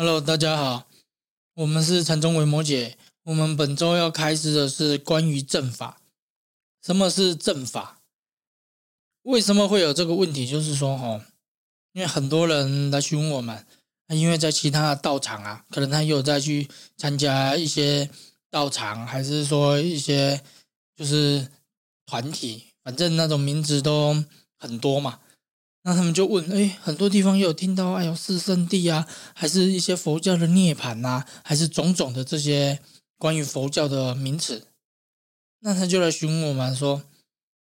Hello，大家好，我们是禅宗维摩姐。我们本周要开始的是关于正法。什么是正法？为什么会有这个问题？就是说，哦，因为很多人来询问我们，因为在其他的道场啊，可能他有在去参加一些道场，还是说一些就是团体，反正那种名字都很多嘛。那他们就问，哎，很多地方有听到，哎呦，四圣地啊，还是一些佛教的涅槃呐，还是种种的这些关于佛教的名词。那他就来询问我们说，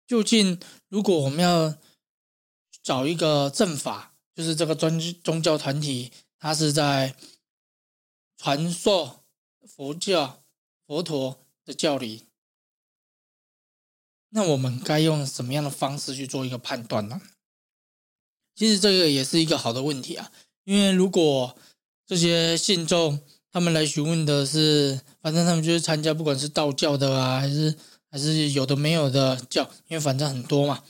究竟如果我们要找一个正法，就是这个宗宗教团体，它是在传授佛教佛陀的教理，那我们该用什么样的方式去做一个判断呢？其实这个也是一个好的问题啊，因为如果这些信众他们来询问的是，反正他们就是参加不管是道教的啊，还是还是有的没有的教，因为反正很多嘛。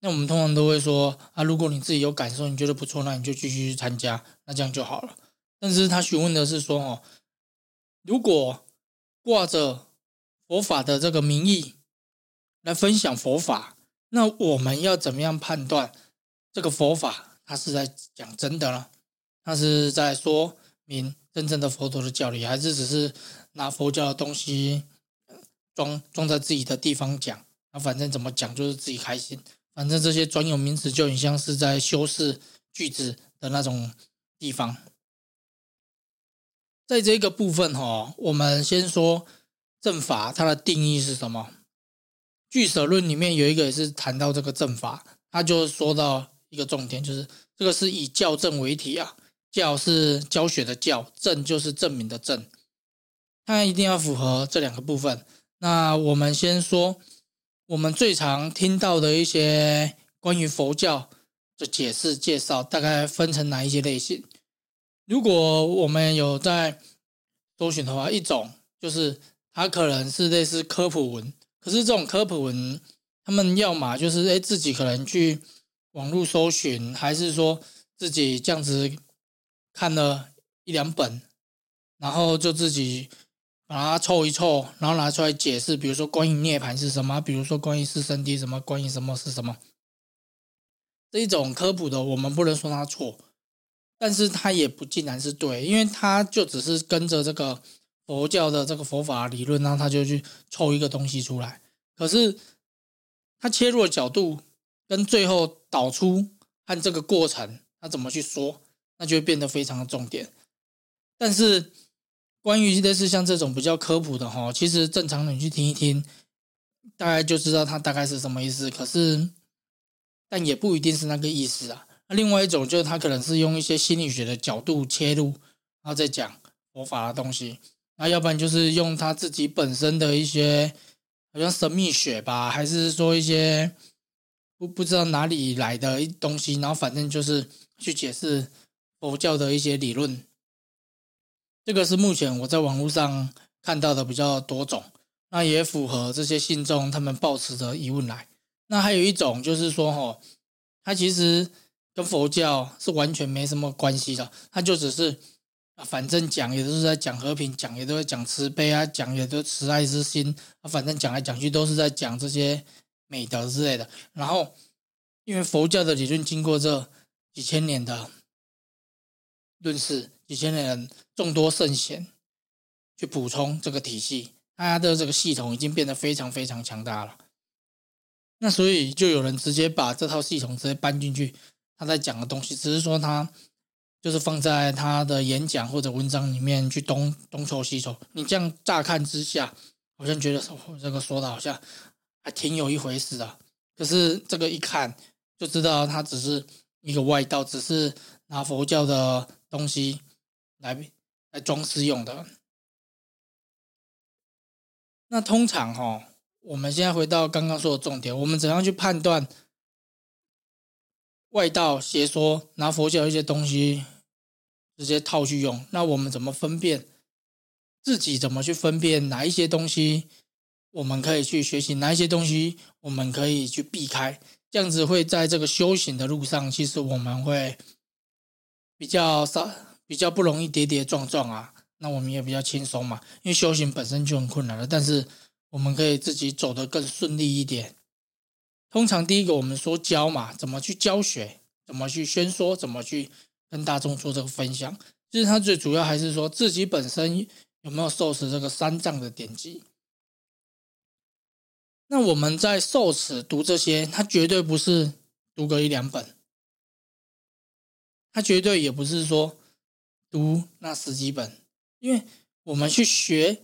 那我们通常都会说啊，如果你自己有感受，你觉得不错，那你就继续参加，那这样就好了。但是他询问的是说哦，如果挂着佛法的这个名义来分享佛法，那我们要怎么样判断？这个佛法，他是在讲真的了，他是在说明真正的佛陀的教理，还是只是拿佛教的东西装装在自己的地方讲？那反正怎么讲就是自己开心，反正这些专有名词就很像是在修饰句子的那种地方。在这个部分哈，我们先说正法，它的定义是什么？俱舍论里面有一个也是谈到这个正法，他就说到。一个重点就是，这个是以教证为题啊，教是教学的教，证就是证明的证，它一定要符合这两个部分。那我们先说，我们最常听到的一些关于佛教的解释介绍，大概分成哪一些类型？如果我们有在搜寻的话，一种就是它可能是类似科普文，可是这种科普文，他们要么就是哎自己可能去。网络搜寻，还是说自己这样子看了一两本，然后就自己把它凑一凑，然后拿出来解释。比如说关于涅槃是什么，比如说关于四圣谛什么，关于什么是什么这一种科普的，我们不能说它错，但是它也不尽然是对，因为它就只是跟着这个佛教的这个佛法理论，然后他就去凑一个东西出来。可是他切入的角度。跟最后导出和这个过程，他怎么去说，那就会变得非常的重点。但是关于类似像这种比较科普的哈，其实正常人去听一听，大概就知道它大概是什么意思。可是，但也不一定是那个意思啊。那另外一种就是他可能是用一些心理学的角度切入，然后再讲佛法的东西。那要不然就是用他自己本身的一些，好像神秘学吧，还是说一些。不不知道哪里来的东西，然后反正就是去解释佛教的一些理论。这个是目前我在网络上看到的比较多种，那也符合这些信众他们抱持的疑问来。那还有一种就是说，哈，他其实跟佛教是完全没什么关系的，他就只是啊，反正讲也都是在讲和平，讲也都在讲慈悲啊，讲也都慈爱之心啊，反正讲来讲去都是在讲这些。美德之类的，然后因为佛教的理论经过这几千年的论世，几千年的众多圣贤去补充这个体系，它的这个系统已经变得非常非常强大了。那所以就有人直接把这套系统直接搬进去，他在讲的东西，只是说他就是放在他的演讲或者文章里面去东东凑西凑。你这样乍看之下，好像觉得这个说的好像。还挺有一回事的，可是这个一看就知道，它只是一个外道，只是拿佛教的东西来来装饰用的。那通常哈，我们现在回到刚刚说的重点，我们怎样去判断外道邪说拿佛教一些东西直接套去用？那我们怎么分辨自己怎么去分辨哪一些东西？我们可以去学习哪一些东西，我们可以去避开，这样子会在这个修行的路上，其实我们会比较少、比较不容易跌跌撞撞啊，那我们也比较轻松嘛，因为修行本身就很困难了，但是我们可以自己走得更顺利一点。通常第一个我们说教嘛，怎么去教学，怎么去宣说，怎么去跟大众做这个分享。其实它最主要还是说自己本身有没有受持这个三藏的典籍。那我们在受持读这些，它绝对不是读个一两本，它绝对也不是说读那十几本，因为我们去学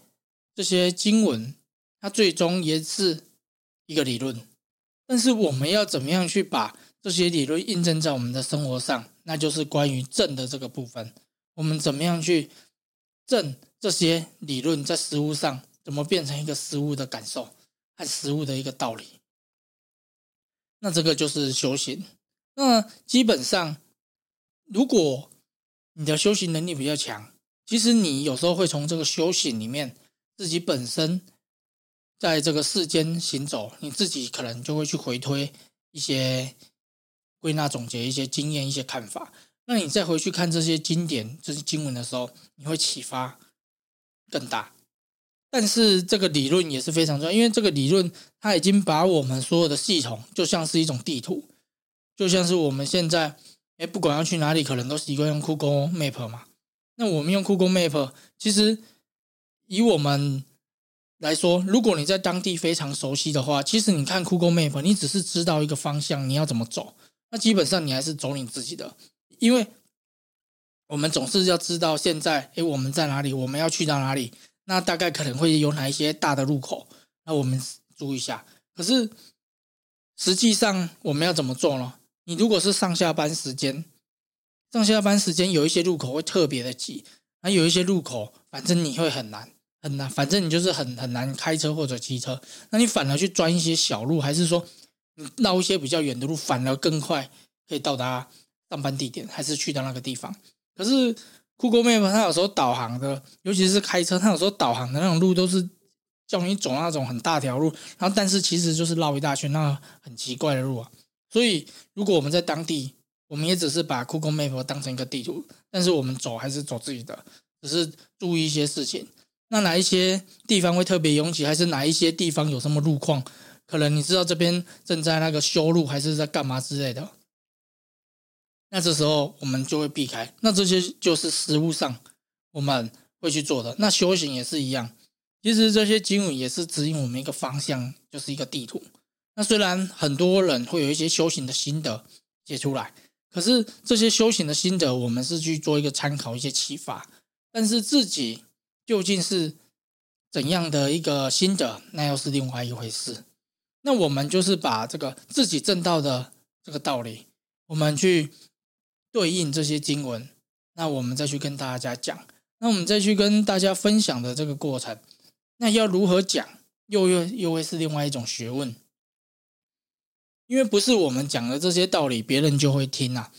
这些经文，它最终也是一个理论。但是我们要怎么样去把这些理论印证在我们的生活上？那就是关于正的这个部分。我们怎么样去证这些理论在实物上怎么变成一个实物的感受和实物的一个道理？那这个就是修行。那基本上，如果你的修行能力比较强，其实你有时候会从这个修行里面自己本身。在这个世间行走，你自己可能就会去回推一些归纳总结一些经验、一些看法。那你再回去看这些经典、这些经文的时候，你会启发更大。但是这个理论也是非常重要，因为这个理论它已经把我们所有的系统就像是一种地图，就像是我们现在哎，不管要去哪里，可能都习惯用 Google Map 嘛。那我们用 Google Map，其实以我们来说，如果你在当地非常熟悉的话，其实你看 Google Map，你只是知道一个方向，你要怎么走，那基本上你还是走你自己的。因为我们总是要知道现在，哎，我们在哪里，我们要去到哪里，那大概可能会有哪一些大的路口，那我们注意一下。可是实际上我们要怎么做呢？你如果是上下班时间，上下班时间有一些路口会特别的挤，那有一些路口，反正你会很难。很难，反正你就是很很难开车或者骑车，那你反而去钻一些小路，还是说你绕一些比较远的路，反而更快可以到达上班地点，还是去到那个地方？可是酷狗 Map 它有时候导航的，尤其是开车，它有时候导航的那种路都是叫你走那种很大条路，然后但是其实就是绕一大圈，那很奇怪的路啊。所以如果我们在当地，我们也只是把酷狗 Map 当成一个地图，但是我们走还是走自己的，只是注意一些事情。那哪一些地方会特别拥挤，还是哪一些地方有什么路况？可能你知道这边正在那个修路，还是在干嘛之类的？那这时候我们就会避开。那这些就是实物上我们会去做的。那修行也是一样，其实这些经文也是指引我们一个方向，就是一个地图。那虽然很多人会有一些修行的心得写出来，可是这些修行的心得，我们是去做一个参考、一些启发，但是自己。究竟是怎样的一个心得，那又是另外一回事。那我们就是把这个自己正道的这个道理，我们去对应这些经文，那我们再去跟大家讲，那我们再去跟大家分享的这个过程，那要如何讲，又又又会是另外一种学问。因为不是我们讲的这些道理，别人就会听啊。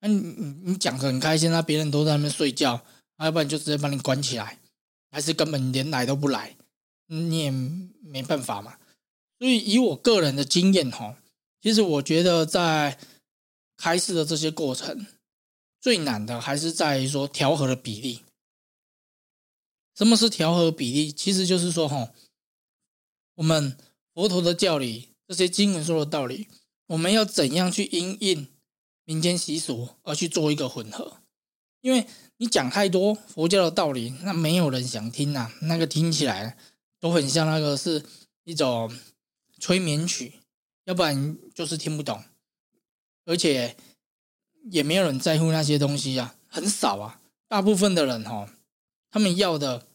那你你你讲的很开心，那别人都在那边睡觉，要不然就直接把你关起来。还是根本连来都不来，你也没办法嘛。所以以我个人的经验哈，其实我觉得在开市的这些过程，最难的还是在于说调和的比例。什么是调和比例？其实就是说哈，我们佛陀的教理，这些经文说的道理，我们要怎样去因应民间习俗而去做一个混合，因为。你讲太多佛教的道理，那没有人想听呐。那个听起来都很像那个是一种催眠曲，要不然就是听不懂，而且也没有人在乎那些东西啊，很少啊。大部分的人哈，他们要的，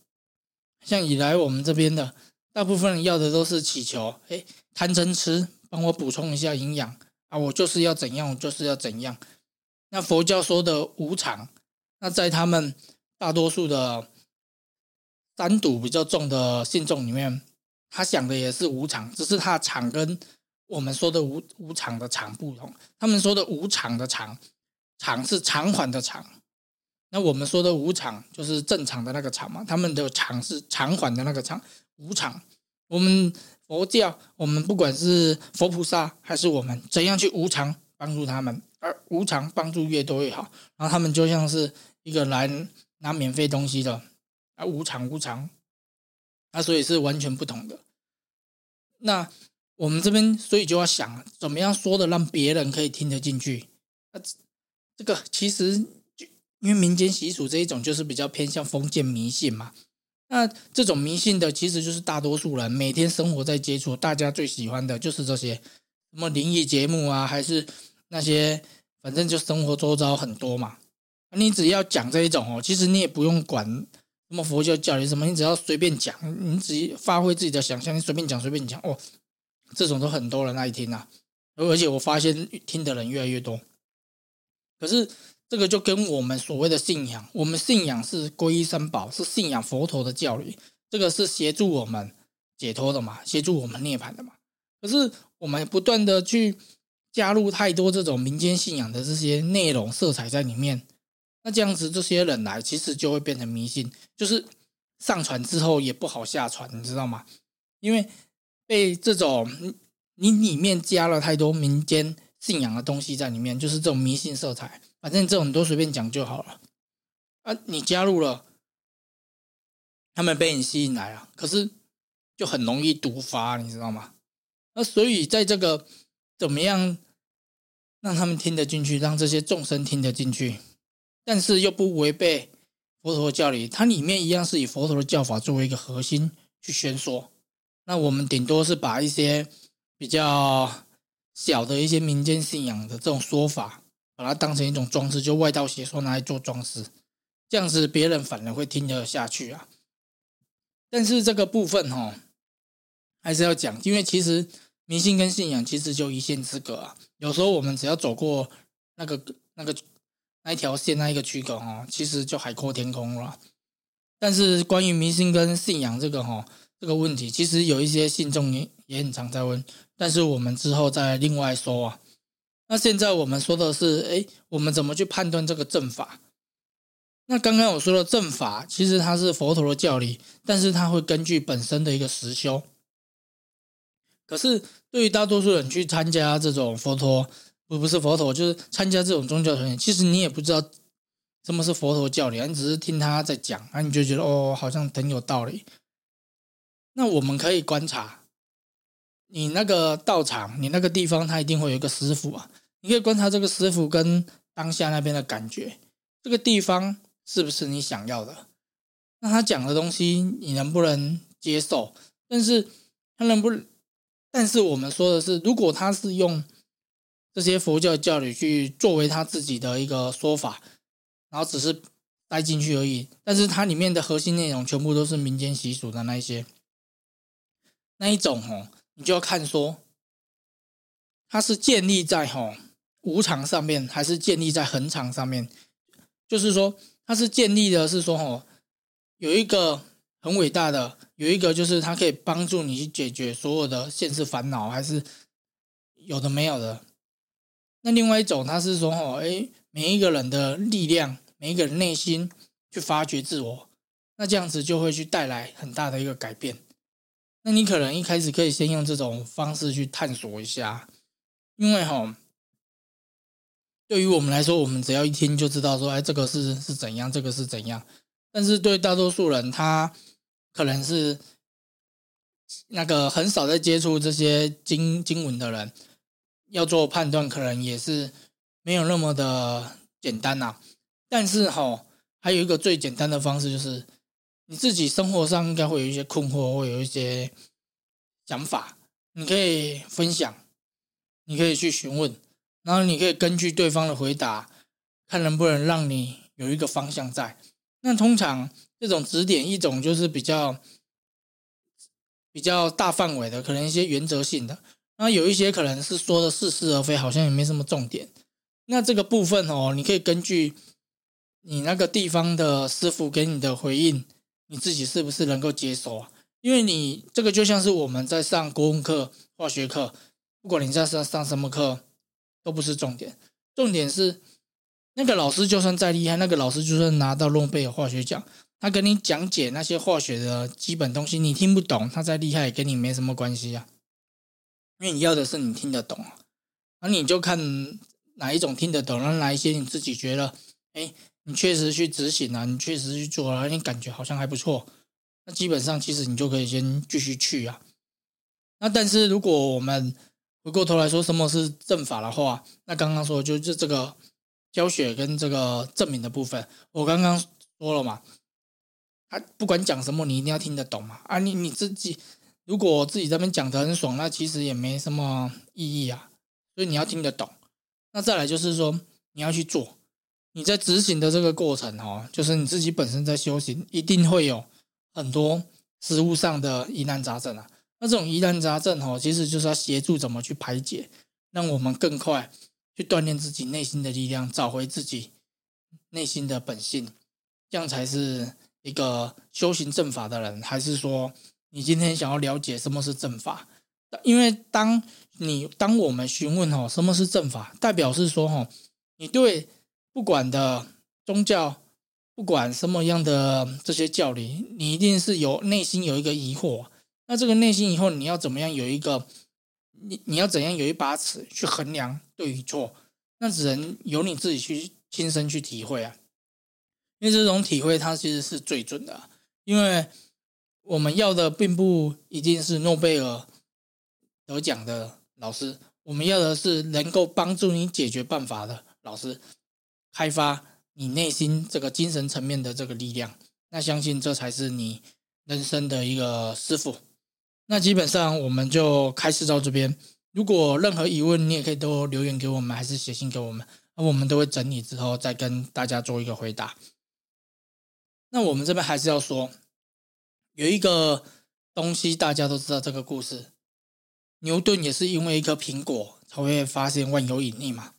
像以来我们这边的，大部分人要的都是祈求，哎，贪嗔痴，帮我补充一下营养啊，我就是要怎样，我就是要怎样。那佛教说的无常。那在他们大多数的三赌比较重的信众里面，他想的也是无常，只是他常跟我们说的无无常的常不同。他们说的无常的常，常是偿还的偿，那我们说的无常就是正常的那个常嘛。他们的常是偿还的那个常，无常。我们佛教，我们不管是佛菩萨还是我们，怎样去无常帮助他们，而无偿帮助越多越好。然后他们就像是一个来拿免费东西的，啊，无偿无偿，那所以是完全不同的。那我们这边所以就要想，怎么样说的让别人可以听得进去？那这个其实就因为民间习俗这一种就是比较偏向封建迷信嘛。那这种迷信的其实就是大多数人每天生活在接触，大家最喜欢的就是这些什么灵异节目啊，还是那些反正就生活周遭很多嘛。你只要讲这一种哦，其实你也不用管什么佛教教理什么，你只要随便讲，你只发挥自己的想象，你随便讲随便讲哦，这种都很多人爱听啊。而且我发现听的人越来越多，可是。这个就跟我们所谓的信仰，我们信仰是皈依三宝，是信仰佛陀的教理，这个是协助我们解脱的嘛，协助我们涅槃的嘛。可是我们不断的去加入太多这种民间信仰的这些内容色彩在里面，那这样子这些人来，其实就会变成迷信，就是上传之后也不好下传，你知道吗？因为被这种你里面加了太多民间信仰的东西在里面，就是这种迷信色彩。反正这种都随便讲就好了啊！你加入了，他们被你吸引来了，可是就很容易毒发，你知道吗？那所以在这个怎么样让他们听得进去，让这些众生听得进去，但是又不违背佛陀教理，它里面一样是以佛陀的教法作为一个核心去宣说。那我们顶多是把一些比较小的一些民间信仰的这种说法。把它当成一种装饰，就外道邪说拿来做装饰，这样子别人反而会听得下去啊。但是这个部分哈，还是要讲，因为其实迷信跟信仰其实就一线之隔啊。有时候我们只要走过那个那个那一条线那一个区隔哦，其实就海阔天空了。但是关于迷信跟信仰这个哈这个问题，其实有一些信众也也很常在问，但是我们之后再另外说啊。那现在我们说的是，哎，我们怎么去判断这个正法？那刚刚我说的正法，其实它是佛陀的教理，但是它会根据本身的一个实修。可是对于大多数人去参加这种佛陀，不不是佛陀，就是参加这种宗教团体，其实你也不知道什么是佛陀教理，你只是听他在讲，那你就觉得哦，好像很有道理。那我们可以观察。你那个道场，你那个地方，他一定会有一个师傅啊。你可以观察这个师傅跟当下那边的感觉，这个地方是不是你想要的？那他讲的东西你能不能接受？但是他能不？但是我们说的是，如果他是用这些佛教教理去作为他自己的一个说法，然后只是带进去而已，但是它里面的核心内容全部都是民间习俗的那一些，那一种哦。你就要看说，它是建立在哈无常上面，还是建立在恒常上面？就是说，它是建立的是说，哦有一个很伟大的，有一个就是它可以帮助你去解决所有的现实烦恼，还是有的没有的？那另外一种，它是说，哦哎，每一个人的力量，每一个人内心去发掘自我，那这样子就会去带来很大的一个改变。那你可能一开始可以先用这种方式去探索一下，因为哈，对于我们来说，我们只要一听就知道说，哎，这个是是怎样，这个是怎样。但是对大多数人，他可能是那个很少在接触这些经经文的人，要做判断，可能也是没有那么的简单呐。但是哈，还有一个最简单的方式就是。你自己生活上应该会有一些困惑，会有一些想法，你可以分享，你可以去询问，然后你可以根据对方的回答，看能不能让你有一个方向在。那通常这种指点，一种就是比较比较大范围的，可能一些原则性的，那有一些可能是说的似是而非，好像也没什么重点。那这个部分哦，你可以根据你那个地方的师傅给你的回应。你自己是不是能够接受啊？因为你这个就像是我们在上国文课、化学课，不管你在上上什么课，都不是重点。重点是那个老师就算再厉害，那个老师就算拿到诺贝尔化学奖，他跟你讲解那些化学的基本东西，你听不懂，他再厉害也跟你没什么关系啊。因为你要的是你听得懂。那你就看哪一种听得懂，然后哪一些你自己觉得，哎，你确实去执行了，你确实去做了，你感觉好像还不错，那基本上其实你就可以先继续去啊。那但是如果我们回过头来说什么是正法的话，那刚刚说就是这个教学跟这个证明的部分，我刚刚说了嘛，啊，不管讲什么，你一定要听得懂嘛。啊，你你自己如果自己这边讲的很爽，那其实也没什么意义啊。所以你要听得懂。那再来就是说你要去做，你在执行的这个过程哦，就是你自己本身在修行，一定会有很多实物上的疑难杂症啊。那这种疑难杂症哦，其实就是要协助怎么去排解，让我们更快去锻炼自己内心的力量，找回自己内心的本性，这样才是一个修行正法的人。还是说，你今天想要了解什么是正法？因为当你当我们询问哦什么是正法，代表是说哈，你对不管的宗教，不管什么样的这些教理，你一定是有内心有一个疑惑。那这个内心以后你要怎么样有一个你你要怎样有一把尺去衡量对与错？那只能由你自己去亲身去体会啊！因为这种体会它其实是最准的，因为我们要的并不一定是诺贝尔得奖的老师，我们要的是能够帮助你解决办法的老师，开发你内心这个精神层面的这个力量。那相信这才是你人生的一个师傅。那基本上我们就开始到这边。如果任何疑问，你也可以都留言给我们，还是写信给我们，那我们都会整理之后再跟大家做一个回答。那我们这边还是要说，有一个东西大家都知道这个故事，牛顿也是因为一颗苹果才会发现万有引力嘛。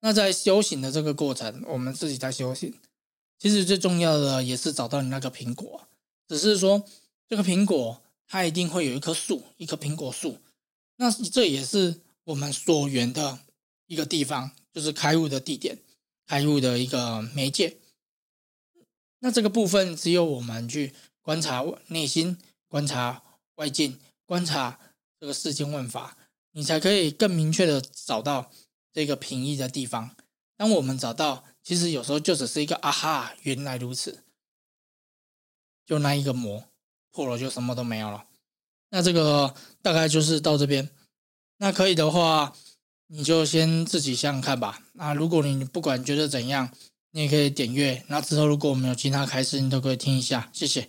那在修行的这个过程，我们自己在修行，其实最重要的也是找到你那个苹果，只是说这个苹果。它一定会有一棵树，一棵苹果树。那这也是我们所缘的一个地方，就是开悟的地点，开悟的一个媒介。那这个部分只有我们去观察内心，观察外境，观察这个世间万法，你才可以更明确的找到这个平易的地方。当我们找到，其实有时候就只是一个啊哈，原来如此，就那一个膜。破了就什么都没有了，那这个大概就是到这边。那可以的话，你就先自己想想看吧。那如果你不管觉得怎样，你也可以点阅。那之后如果我们有其他开始，你都可以听一下。谢谢。